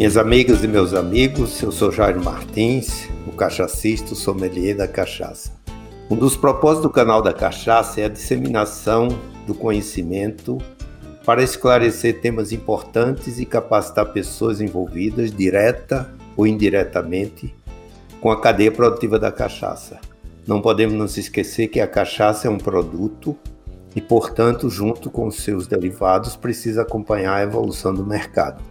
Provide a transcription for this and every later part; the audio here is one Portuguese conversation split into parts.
Minhas amigas e meus amigos, eu sou Jairo Martins, o cachacista, o sommelier da cachaça. Um dos propósitos do canal da Cachaça é a disseminação do conhecimento para esclarecer temas importantes e capacitar pessoas envolvidas, direta ou indiretamente, com a cadeia produtiva da cachaça. Não podemos nos esquecer que a cachaça é um produto e, portanto, junto com seus derivados, precisa acompanhar a evolução do mercado.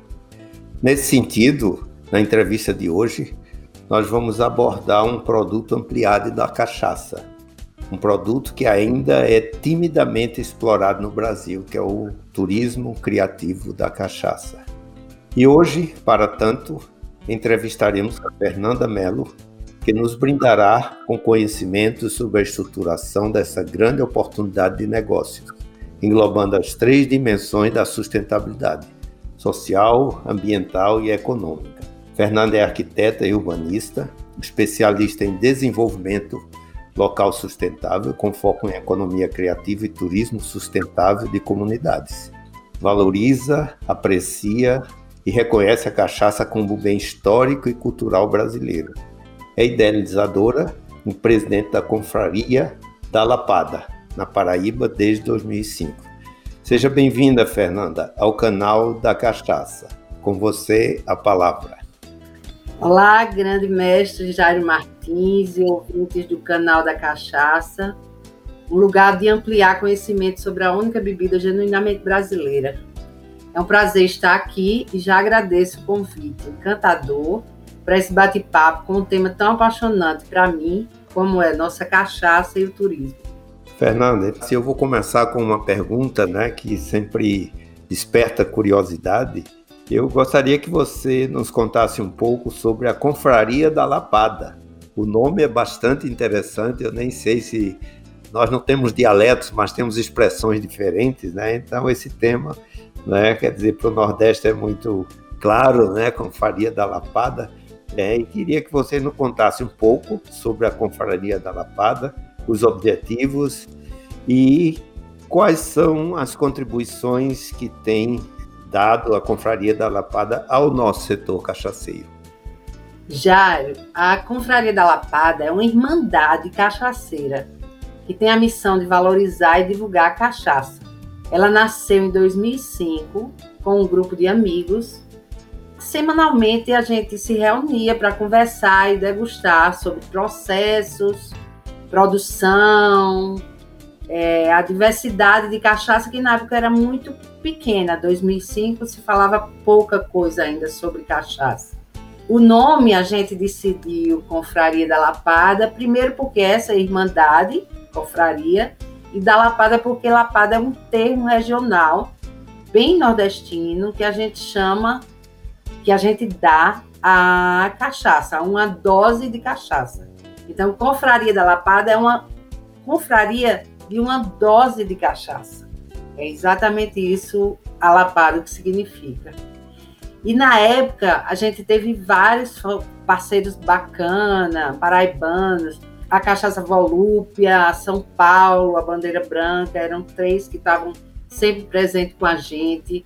Nesse sentido, na entrevista de hoje, nós vamos abordar um produto ampliado da cachaça, um produto que ainda é timidamente explorado no Brasil, que é o turismo criativo da cachaça. E hoje, para tanto, entrevistaremos a Fernanda Mello, que nos brindará com conhecimentos sobre a estruturação dessa grande oportunidade de negócio, englobando as três dimensões da sustentabilidade: social, ambiental e econômica. Fernanda é arquiteta e urbanista, especialista em desenvolvimento local sustentável, com foco em economia criativa e turismo sustentável de comunidades. Valoriza, aprecia e reconhece a cachaça como bem histórico e cultural brasileiro. É idealizadora e presidente da Confraria da Lapada, na Paraíba, desde 2005. Seja bem-vinda, Fernanda, ao canal da Cachaça. Com você, a palavra. Olá, grande mestre Jairo Martins e ouvintes do canal da Cachaça, um lugar de ampliar conhecimento sobre a única bebida genuinamente brasileira. É um prazer estar aqui e já agradeço o convite encantador para esse bate-papo com um tema tão apaixonante para mim, como é nossa cachaça e o turismo. Fernanda, se eu vou começar com uma pergunta, né, que sempre desperta curiosidade, eu gostaria que você nos contasse um pouco sobre a Confraria da Lapada. O nome é bastante interessante, eu nem sei se nós não temos dialetos, mas temos expressões diferentes, né? Então esse tema, né, quer dizer, para o Nordeste é muito claro, né, Confraria da Lapada. É, e queria que você nos contasse um pouco sobre a Confraria da Lapada, os objetivos e quais são as contribuições que tem dado a Confraria da Lapada ao nosso setor cachaceiro? Jairo, a Confraria da Lapada é uma irmandade cachaceira que tem a missão de valorizar e divulgar a cachaça. Ela nasceu em 2005 com um grupo de amigos. Semanalmente a gente se reunia para conversar e degustar sobre processos, produção, é, a diversidade de cachaça, que na época era muito pequena, 2005 se falava pouca coisa ainda sobre cachaça. O nome a gente decidiu Confraria da Lapada, primeiro porque essa é Irmandade, Confraria, e da Lapada porque Lapada é um termo regional bem nordestino que a gente chama, que a gente dá a cachaça, uma dose de cachaça. Então, Confraria da Lapada é uma confraria de uma dose de cachaça. É exatamente isso alapado que significa. E na época a gente teve vários parceiros bacana, paraibanos, a Cachaça Volúpia, a São Paulo, a Bandeira Branca, eram três que estavam sempre presentes com a gente.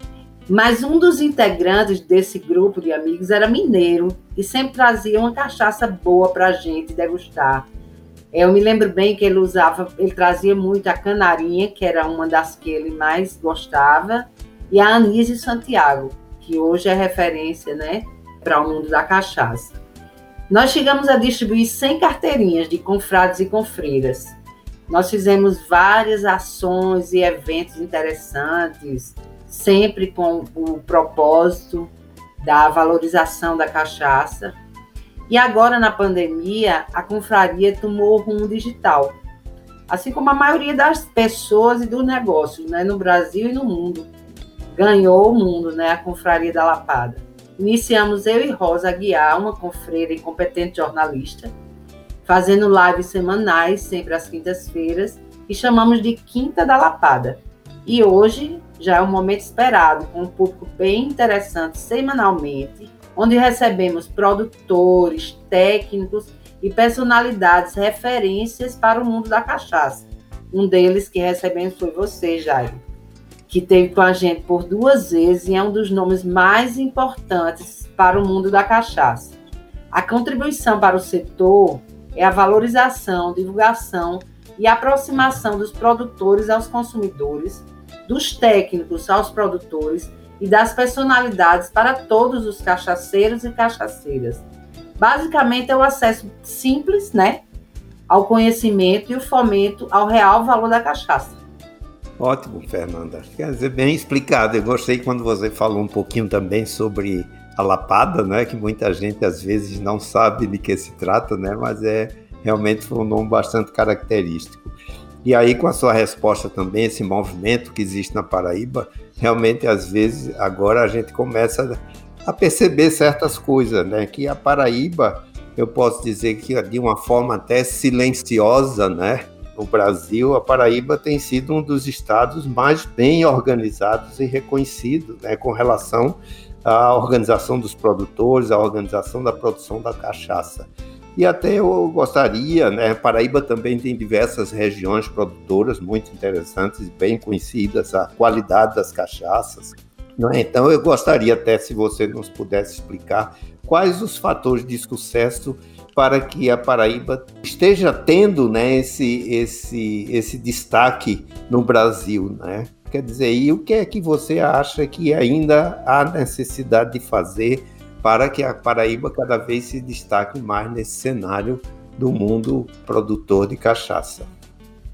Mas um dos integrantes desse grupo de amigos era mineiro e sempre trazia uma cachaça boa para a gente degustar. Eu me lembro bem que ele usava, ele trazia muito a canarinha, que era uma das que ele mais gostava, e a Anise Santiago, que hoje é referência, né, para o mundo da cachaça. Nós chegamos a distribuir 100 carteirinhas de confrades e confreiras. Nós fizemos várias ações e eventos interessantes, sempre com o propósito da valorização da cachaça e agora, na pandemia, a confraria tomou rumo digital, assim como a maioria das pessoas e dos negócios, né, no Brasil e no mundo. Ganhou o mundo, né, a confraria da Lapada. Iniciamos eu e Rosa Guiar, uma confreira e competente jornalista, fazendo lives semanais, sempre às quintas-feiras, e chamamos de Quinta da Lapada. E hoje já é um momento esperado, com um público bem interessante semanalmente, onde recebemos produtores, técnicos e personalidades referências para o mundo da cachaça. Um deles que recebemos foi você, Jairo, que teve com a gente por duas vezes e é um dos nomes mais importantes para o mundo da cachaça. A contribuição para o setor é a valorização, divulgação e aproximação dos produtores aos consumidores, dos técnicos aos produtores e das personalidades para todos os cachaceiros e cachaceiras. Basicamente é o acesso simples, né, ao conhecimento e o fomento ao real valor da cachaça. Ótimo, Fernanda. Quer dizer, bem explicado. Eu gostei quando você falou um pouquinho também sobre a lapada, né? Que muita gente às vezes não sabe de que se trata, né? Mas é realmente foi um nome bastante característico. E aí, com a sua resposta também, esse movimento que existe na Paraíba, realmente às vezes agora a gente começa a perceber certas coisas, né? Que a Paraíba, eu posso dizer que de uma forma até silenciosa, né? No Brasil, a Paraíba tem sido um dos estados mais bem organizados e reconhecidos, né? Com relação à organização dos produtores, à organização da produção da cachaça. E até eu gostaria, né? Paraíba também tem diversas regiões produtoras muito interessantes bem conhecidas, a qualidade das cachaças. É? Então eu gostaria até se você nos pudesse explicar quais os fatores de sucesso para que a Paraíba esteja tendo né, esse, esse, esse destaque no Brasil, né? Quer dizer, e o que é que você acha que ainda há necessidade de fazer para que a Paraíba cada vez se destaque mais nesse cenário do mundo produtor de cachaça.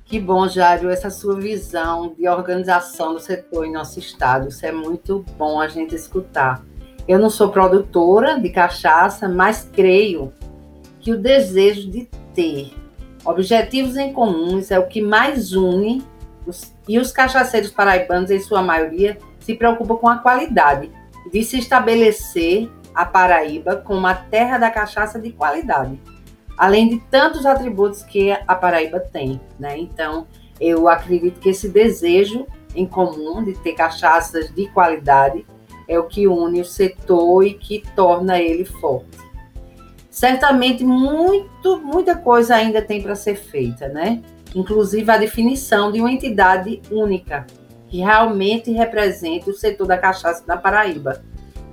Que bom, Jário, essa sua visão de organização do setor em nosso estado. Isso é muito bom a gente escutar. Eu não sou produtora de cachaça, mas creio que o desejo de ter objetivos em comuns é o que mais une os, e os cachaceiros paraibanos, em sua maioria, se preocupam com a qualidade de se estabelecer a Paraíba como uma terra da cachaça de qualidade, além de tantos atributos que a Paraíba tem, né? Então, eu acredito que esse desejo em comum de ter cachaças de qualidade é o que une o setor e que torna ele forte. Certamente muito, muita coisa ainda tem para ser feita, né? Inclusive a definição de uma entidade única que realmente represente o setor da cachaça da Paraíba,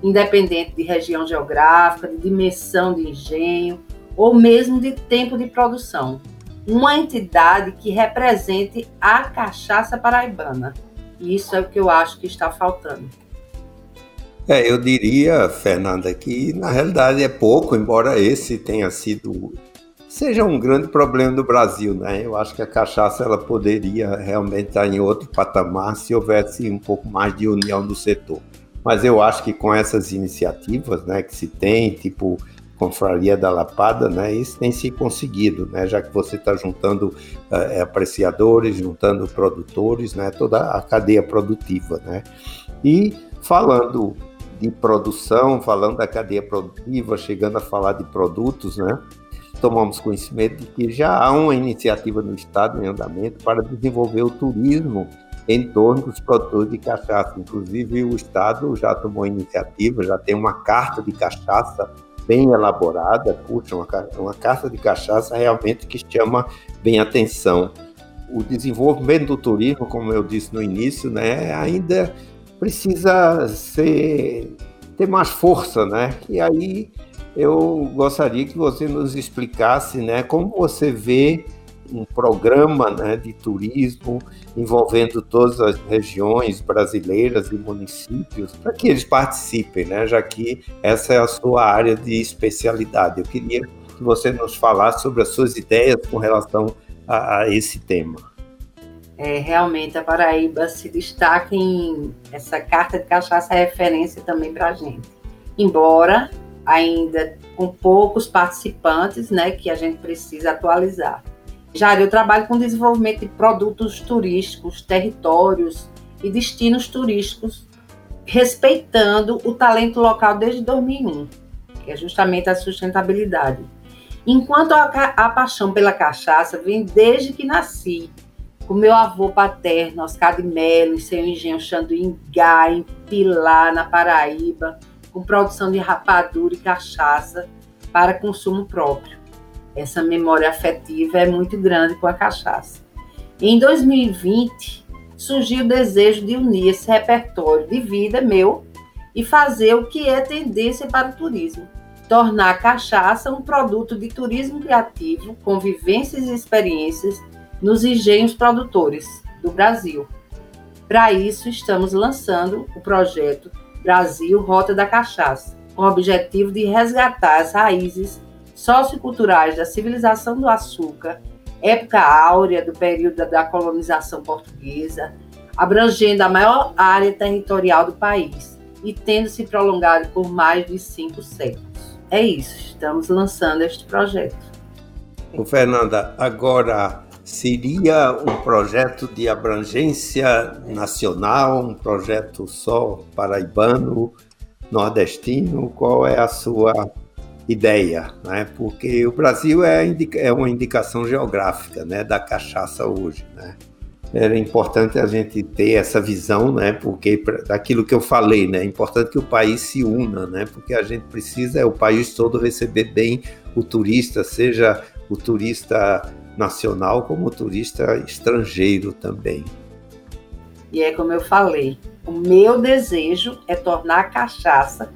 independente de região geográfica, de dimensão de engenho ou mesmo de tempo de produção. Uma entidade que represente a cachaça paraibana. E isso é o que eu acho que está faltando. É, eu diria, Fernanda, que na realidade é pouco, embora esse tenha sido seja um grande problema do Brasil, né? Eu acho que a cachaça ela poderia realmente estar em outro patamar se houvesse um pouco mais de união do setor. Mas eu acho que com essas iniciativas né, que se tem, tipo Confraria da Lapada, né, isso tem se conseguido, né, já que você está juntando uh, apreciadores, juntando produtores, né, toda a cadeia produtiva. Né. E falando de produção, falando da cadeia produtiva, chegando a falar de produtos, né, tomamos conhecimento de que já há uma iniciativa no Estado em andamento para desenvolver o turismo em torno dos produtores de cachaça. Inclusive, o Estado já tomou iniciativa, já tem uma carta de cachaça bem elaborada, puxa, uma, uma carta de cachaça realmente que chama bem atenção. O desenvolvimento do turismo, como eu disse no início, né, ainda precisa ser, ter mais força, né? E aí eu gostaria que você nos explicasse, né, como você vê um programa né, de turismo envolvendo todas as regiões brasileiras e municípios para que eles participem, né, já que essa é a sua área de especialidade. Eu queria que você nos falasse sobre as suas ideias com relação a, a esse tema. É, realmente a Paraíba se destaca em essa carta de cachaça é referência também para a gente. Embora ainda com poucos participantes, né, que a gente precisa atualizar. Já eu trabalho com desenvolvimento de produtos turísticos, territórios e destinos turísticos, respeitando o talento local desde 2001, que é justamente a sustentabilidade. Enquanto a, a paixão pela cachaça vem desde que nasci, com meu avô paterno, Oscar de Melo, e seu engenho Xanduingá, em Pilar, na Paraíba, com produção de rapadura e cachaça para consumo próprio essa memória afetiva é muito grande com a cachaça. Em 2020, surgiu o desejo de unir esse repertório de vida meu e fazer o que é tendência para o turismo. Tornar a cachaça um produto de turismo criativo, com vivências e experiências nos engenhos produtores do Brasil. Para isso, estamos lançando o projeto Brasil Rota da Cachaça, com o objetivo de resgatar as raízes socioculturais da civilização do açúcar, época áurea do período da colonização portuguesa, abrangendo a maior área territorial do país e tendo se prolongado por mais de cinco séculos. É isso, estamos lançando este projeto. O Fernanda, agora seria um projeto de abrangência nacional, um projeto só paraibano, nordestino? Qual é a sua ideia? Né? Porque o Brasil é, é uma indicação geográfica né, da cachaça hoje. Né? Era importante a gente ter essa visão, né? Porque daquilo que eu falei, né? É importante que o país se una, né? Porque a gente precisa é o país todo receber bem o turista, seja o turista nacional como turista estrangeiro também. E é como eu falei, o meu desejo é tornar a cachaça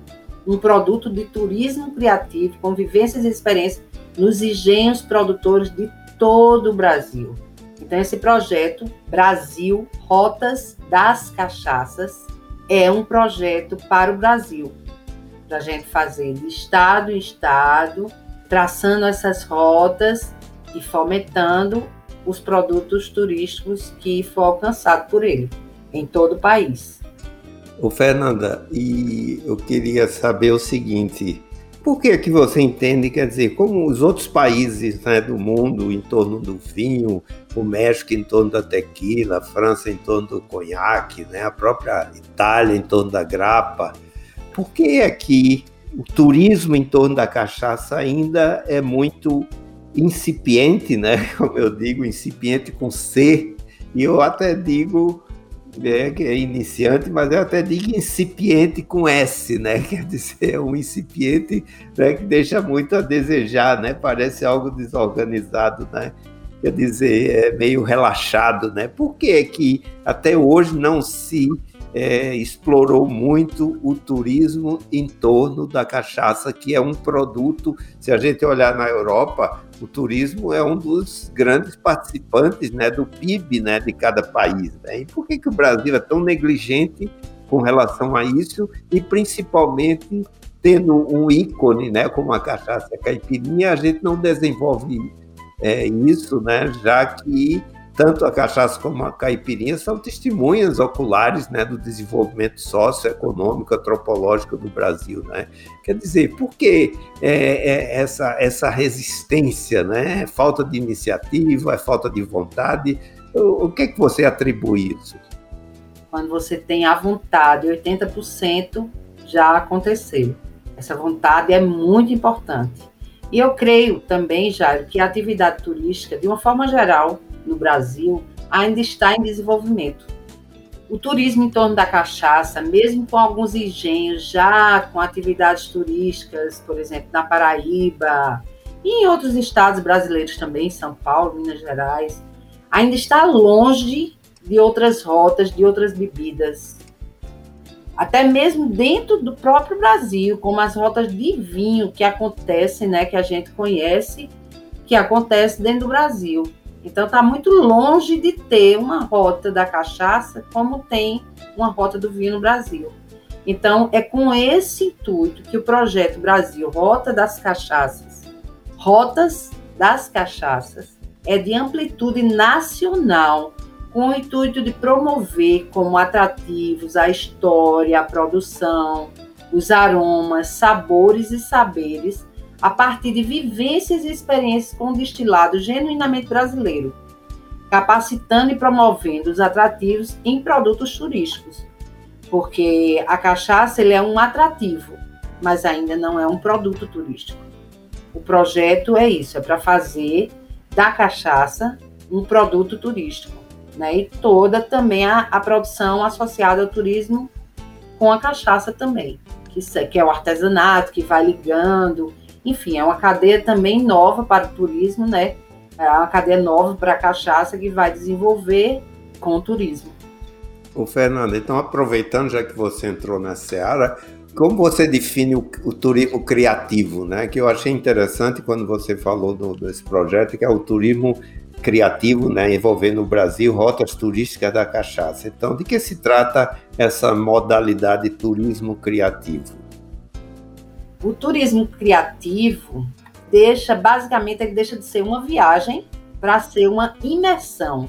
um produto de turismo criativo, com vivências e experiências nos engenhos produtores de todo o Brasil. Então, esse projeto, Brasil Rotas das Cachaças, é um projeto para o Brasil, para a gente fazer de estado em estado, traçando essas rotas e fomentando os produtos turísticos que for alcançado por ele em todo o país. Ô Fernanda, e eu queria saber o seguinte, por que que você entende, quer dizer, como os outros países né, do mundo em torno do vinho, o México em torno da tequila, a França em torno do conhaque, né, a própria Itália em torno da grapa, por que aqui o turismo em torno da cachaça ainda é muito incipiente, né? Como eu digo, incipiente com C, e eu até digo é, que é iniciante, mas eu até digo incipiente com S, né? Quer dizer, é um incipiente né, que deixa muito a desejar, né? Parece algo desorganizado, né? Quer dizer, é meio relaxado, né? Por que que até hoje não se é, explorou muito o turismo em torno da cachaça, que é um produto, se a gente olhar na Europa, o turismo é um dos grandes participantes né, do PIB né, de cada país. Né? E por que, que o Brasil é tão negligente com relação a isso e principalmente tendo um ícone né, como a cachaça caipirinha, a gente não desenvolve é, isso, né, já que tanto a cachaça como a caipirinha são testemunhas oculares né, do desenvolvimento socioeconômico, antropológico do Brasil. Né? Quer dizer, por que é, é essa, essa resistência? Né? É falta de iniciativa, é falta de vontade? O, o que, é que você atribui isso? Quando você tem a vontade, 80% já aconteceu. Essa vontade é muito importante. E eu creio também, Jairo, que a atividade turística, de uma forma geral, no Brasil ainda está em desenvolvimento. O turismo em torno da cachaça, mesmo com alguns engenhos já com atividades turísticas, por exemplo, na Paraíba e em outros estados brasileiros também, São Paulo, Minas Gerais, ainda está longe de outras rotas, de outras bebidas. Até mesmo dentro do próprio Brasil, como as rotas de vinho que acontecem, né, que a gente conhece, que acontece dentro do Brasil. Então está muito longe de ter uma rota da cachaça como tem uma rota do vinho no Brasil. Então é com esse intuito que o projeto Brasil Rota das Cachaças, Rotas das Cachaças, é de amplitude nacional, com o intuito de promover como atrativos a história, a produção, os aromas, sabores e saberes a partir de vivências e experiências com destilado genuinamente brasileiro, capacitando e promovendo os atrativos em produtos turísticos, porque a cachaça ele é um atrativo, mas ainda não é um produto turístico. O projeto é isso, é para fazer da cachaça um produto turístico, né? E toda também a, a produção associada ao turismo com a cachaça também, que, que é o artesanato que vai ligando enfim, é uma cadeia também nova para o turismo, né? É uma cadeia nova para a cachaça que vai desenvolver com o turismo. O Fernando, então aproveitando já que você entrou na seara, como você define o, o, turismo criativo, né? Que eu achei interessante quando você falou do, desse projeto, que é o turismo criativo, né? Envolvendo o Brasil, rotas turísticas da cachaça. Então, de que se trata essa modalidade de turismo criativo? O turismo criativo deixa, basicamente, ele deixa de ser uma viagem para ser uma imersão.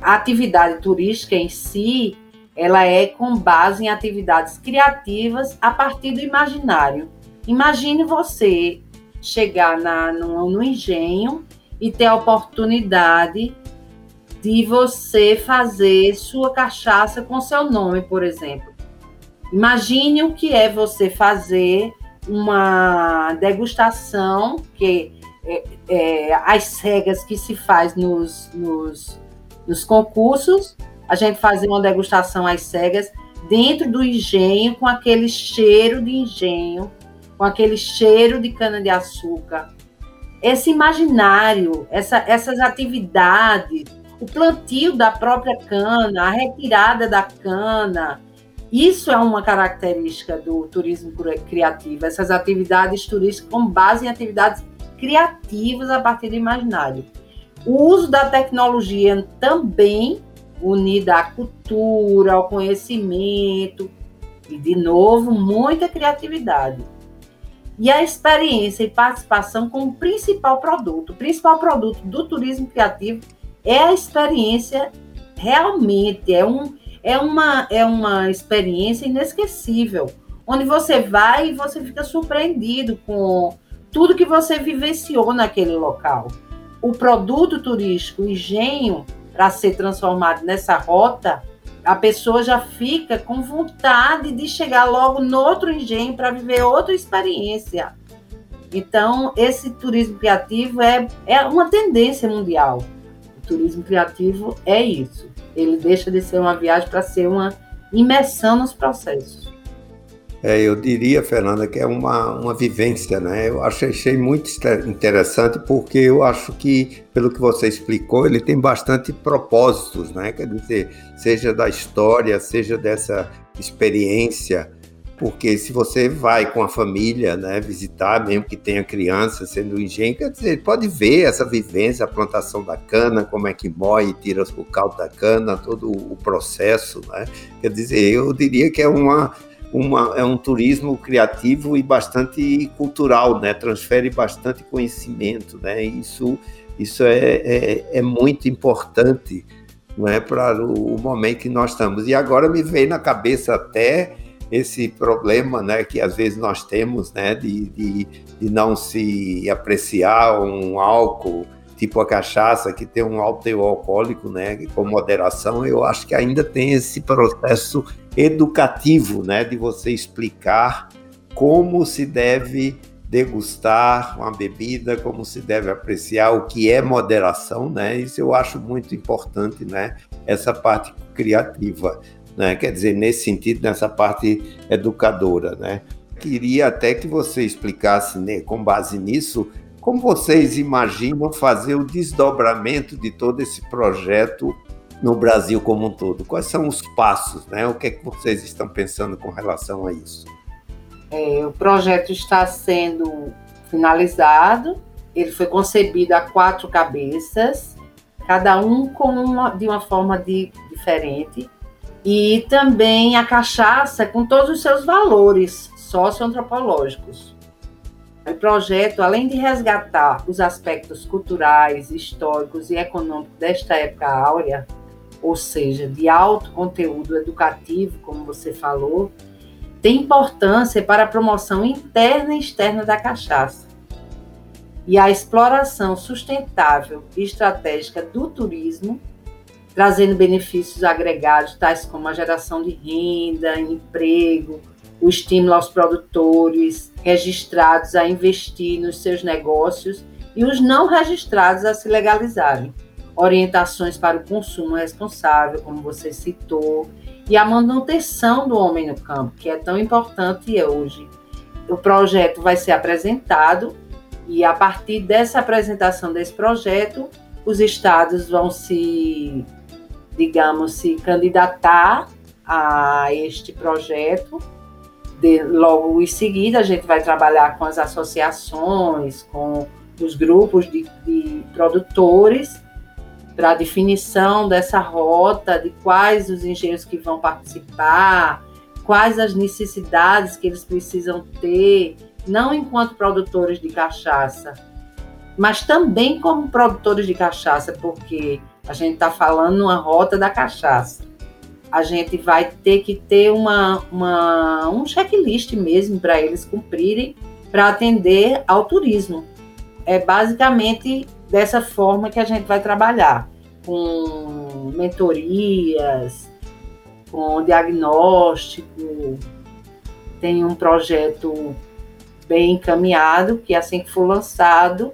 A atividade turística em si, ela é com base em atividades criativas a partir do imaginário. Imagine você chegar na, no, no engenho e ter a oportunidade de você fazer sua cachaça com seu nome, por exemplo. Imagine o que é você fazer uma degustação, que é, é, as cegas que se faz nos, nos, nos concursos, a gente fazia uma degustação às cegas dentro do engenho, com aquele cheiro de engenho, com aquele cheiro de cana-de-açúcar. Esse imaginário, essa, essas atividades, o plantio da própria cana, a retirada da cana, isso é uma característica do turismo criativo, essas atividades turísticas com base em atividades criativas a partir do imaginário. O uso da tecnologia também unida à cultura, ao conhecimento e, de novo, muita criatividade. E a experiência e participação como principal produto. O principal produto do turismo criativo é a experiência realmente, é um, é uma, é uma experiência inesquecível, onde você vai e você fica surpreendido com tudo que você vivenciou naquele local. O produto turístico, o engenho, para ser transformado nessa rota, a pessoa já fica com vontade de chegar logo no outro engenho para viver outra experiência. Então, esse turismo criativo é, é uma tendência mundial. O turismo criativo é isso ele deixa de ser uma viagem para ser uma imersão nos processos. É, eu diria, Fernanda, que é uma, uma vivência, né? Eu achei, muito interessante porque eu acho que, pelo que você explicou, ele tem bastante propósitos, né? Quer dizer, seja da história, seja dessa experiência, porque se você vai com a família, né, visitar, mesmo que tenha criança sendo engenho, quer dizer, pode ver essa vivência, a plantação da cana, como é que moe, tira o caldo da cana, todo o processo, né? Quer dizer, eu diria que é uma, uma é um turismo criativo e bastante cultural, né? Transfere bastante conhecimento, né? Isso isso é, é, é muito importante, não é para o, o momento que nós estamos. E agora me veio na cabeça até esse problema né, que às vezes nós temos né, de, de, de não se apreciar um álcool tipo a cachaça, que tem um alto teor alcoólico, né, com moderação, eu acho que ainda tem esse processo educativo, né, de você explicar como se deve degustar uma bebida, como se deve apreciar o que é moderação, né? Isso eu acho muito importante, né? Essa parte criativa né? Quer dizer, nesse sentido, nessa parte educadora, né? Queria até que você explicasse, né, com base nisso, como vocês imaginam fazer o desdobramento de todo esse projeto no Brasil como um todo? Quais são os passos, né? O que é que vocês estão pensando com relação a isso? É, o projeto está sendo finalizado. Ele foi concebido a quatro cabeças, cada um com uma, de uma forma de, diferente e também a cachaça com todos os seus valores socioantropológicos. O projeto, além de resgatar os aspectos culturais, históricos e econômicos desta época áurea, ou seja, de alto conteúdo educativo, como você falou, tem importância para a promoção interna e externa da cachaça e a exploração sustentável e estratégica do turismo trazendo benefícios agregados, tais como a geração de renda, emprego, o estímulo aos produtores registrados a investir nos seus negócios e os não registrados a se legalizarem. Orientações para o consumo responsável, como você citou, e a manutenção do homem no campo, que é tão importante hoje. O projeto vai ser apresentado e, a partir dessa apresentação desse projeto, os estados vão se digamos, se candidatar a este projeto. De, logo em seguida, a gente vai trabalhar com as associações, com os grupos de, de produtores, para a definição dessa rota, de quais os engenheiros que vão participar, quais as necessidades que eles precisam ter, não enquanto produtores de cachaça, mas também como produtores de cachaça, porque a gente está falando uma rota da cachaça. A gente vai ter que ter uma, uma um checklist mesmo para eles cumprirem para atender ao turismo. É basicamente dessa forma que a gente vai trabalhar, com mentorias, com diagnóstico. Tem um projeto bem encaminhado, que assim que for lançado,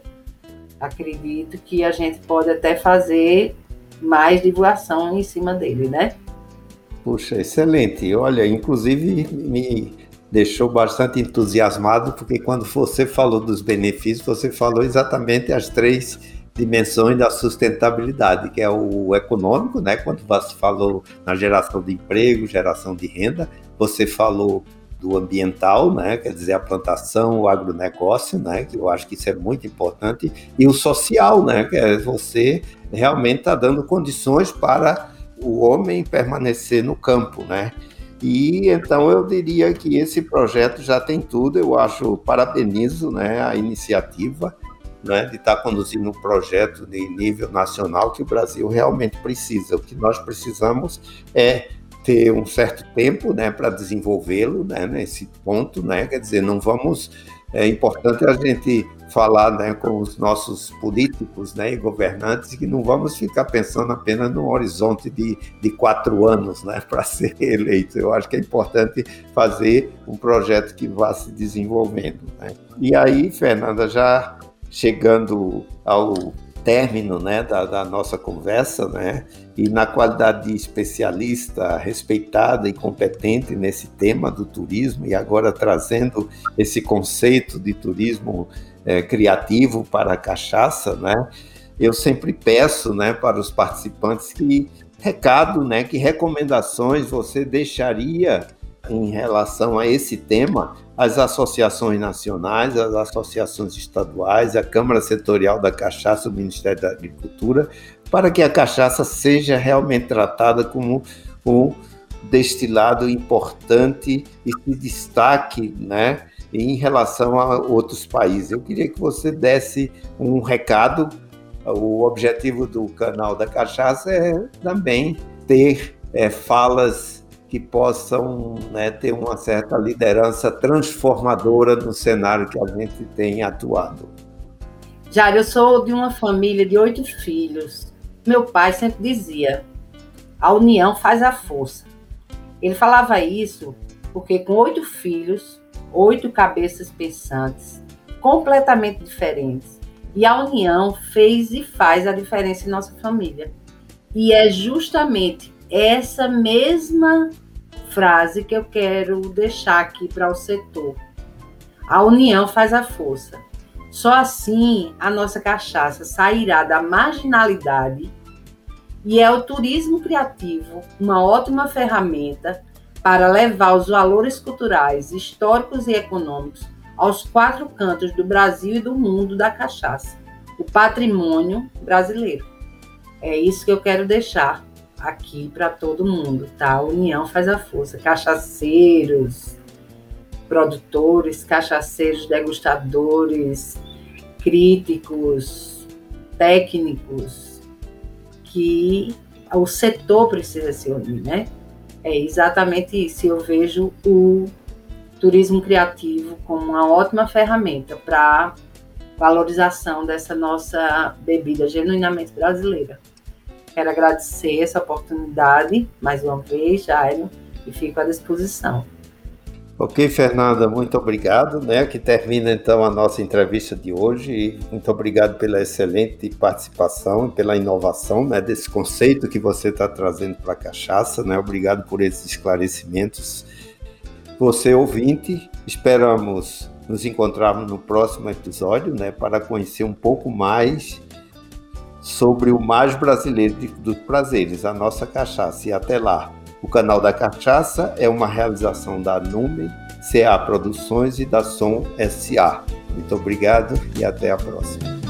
acredito que a gente pode até fazer mais divulgação em cima dele, né? Puxa, excelente. Olha, inclusive me deixou bastante entusiasmado, porque quando você falou dos benefícios, você falou exatamente as três dimensões da sustentabilidade, que é o econômico, né? Quando você falou na geração de emprego, geração de renda, você falou do ambiental, né? Quer dizer, a plantação, o agronegócio, né? Que eu acho que isso é muito importante, e o social, né? Que é você realmente está dando condições para o homem permanecer no campo, né? E então eu diria que esse projeto já tem tudo. Eu acho, parabenizo, né, a iniciativa né, de estar tá conduzindo um projeto de nível nacional que o Brasil realmente precisa. O que nós precisamos é ter um certo tempo né, para desenvolvê-lo né, nesse ponto, né, quer dizer, não vamos. É importante a gente falar né, com os nossos políticos né, e governantes que não vamos ficar pensando apenas no horizonte de, de quatro anos né, para ser eleito. Eu acho que é importante fazer um projeto que vá se desenvolvendo. Né. E aí, Fernanda, já chegando ao término né, da, da, nossa conversa, né, e na qualidade de especialista respeitada e competente nesse tema do turismo, e agora trazendo esse conceito de turismo é, criativo para a cachaça, né, eu sempre peço né, para os participantes que recado, né, que recomendações você deixaria em relação a esse tema as associações nacionais, as associações estaduais, a Câmara Setorial da Cachaça, o Ministério da Agricultura, para que a cachaça seja realmente tratada como um destilado importante e se destaque, né, em relação a outros países. Eu queria que você desse um recado. O objetivo do canal da Cachaça é também ter é, falas que possam né, ter uma certa liderança transformadora no cenário que a gente tem atuado. Jário, eu sou de uma família de oito filhos. Meu pai sempre dizia: a união faz a força. Ele falava isso porque, com oito filhos, oito cabeças pensantes, completamente diferentes, e a união fez e faz a diferença em nossa família. E é justamente essa mesma frase que eu quero deixar aqui para o setor. A união faz a força. Só assim a nossa cachaça sairá da marginalidade e é o turismo criativo uma ótima ferramenta para levar os valores culturais, históricos e econômicos aos quatro cantos do Brasil e do mundo da cachaça, o patrimônio brasileiro. É isso que eu quero deixar aqui para todo mundo, tá? A união faz a força. Cachaceiros, produtores, cachaceiros, degustadores, críticos, técnicos, que o setor precisa se unir, né? É exatamente isso. Eu vejo o turismo criativo como uma ótima ferramenta para valorização dessa nossa bebida genuinamente brasileira. Quero agradecer essa oportunidade mais uma vez, Jairo, e fico à disposição. Ok, Fernanda, muito obrigado, né? Que termina então a nossa entrevista de hoje muito obrigado pela excelente participação e pela inovação, né? Desse conceito que você está trazendo para a cachaça, né? Obrigado por esses esclarecimentos. Você ouvinte, esperamos nos encontrarmos no próximo episódio, né? Para conhecer um pouco mais sobre o mais brasileiro dos prazeres, a nossa cachaça. E até lá. O canal da Cachaça é uma realização da Nume, CA Produções e da Som SA. Muito obrigado e até a próxima.